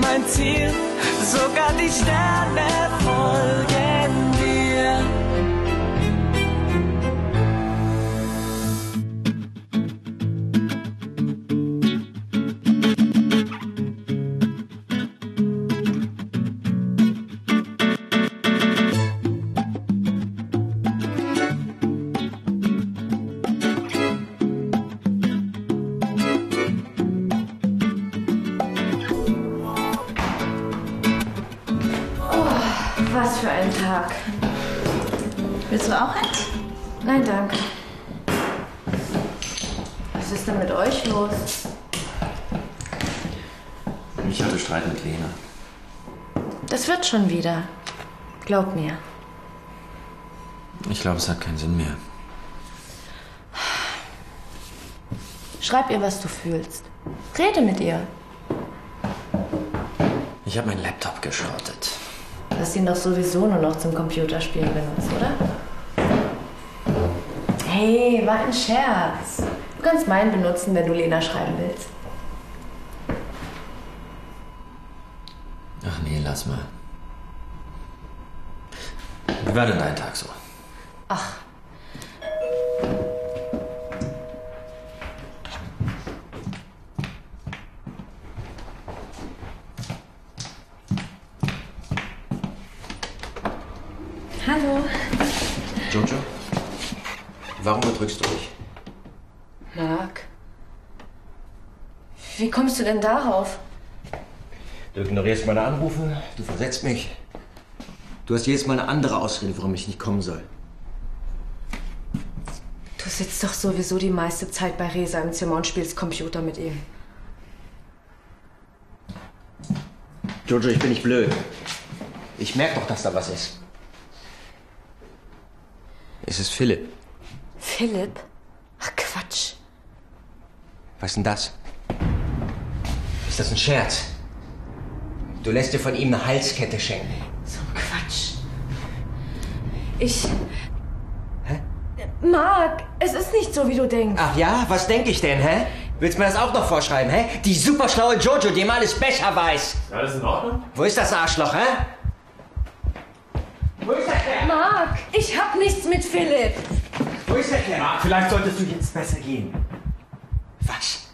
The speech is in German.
mein Ziel, sogar die Sterne folgen. Deinen Tag. Willst du auch eins? Nein, danke. Was ist denn mit euch los? Ich hatte Streit mit Lena. Das wird schon wieder. Glaub mir. Ich glaube, es hat keinen Sinn mehr. Schreib ihr, was du fühlst. Rede mit ihr. Ich habe meinen Laptop geschrottet. Du hast ihn doch sowieso nur noch zum Computerspielen benutzt, oder? Hey, war ein Scherz. Du kannst meinen benutzen, wenn du Lena schreiben willst. Ach nee, lass mal. Wie war denn dein Tag so? Hallo. Jojo? Warum bedrückst du mich? Marc. Wie kommst du denn darauf? Du ignorierst meine Anrufe, du versetzt mich. Du hast jedes Mal eine andere Ausrede, warum ich nicht kommen soll. Du sitzt doch sowieso die meiste Zeit bei Resa im Zimmer und spielst Computer mit ihm. Jojo, ich bin nicht blöd. Ich merke doch, dass da was ist. Es ist Philipp. Philipp? Ach Quatsch. Was ist denn das? Ist das ein Scherz? Du lässt dir von ihm eine Halskette schenken. So ein Quatsch. Ich. Hä? Marc, es ist nicht so, wie du denkst. Ach ja, was denke ich denn, hä? Willst du mir das auch noch vorschreiben, hä? Die superschlaue Jojo, die immer alles besser weiß. Ist alles in Ordnung? Wo ist das Arschloch, hä? Wo ist der Kerl? Marc, ich hab nichts mit Philipp. Wo ist der Kerl? Vielleicht solltest du jetzt besser gehen. Was?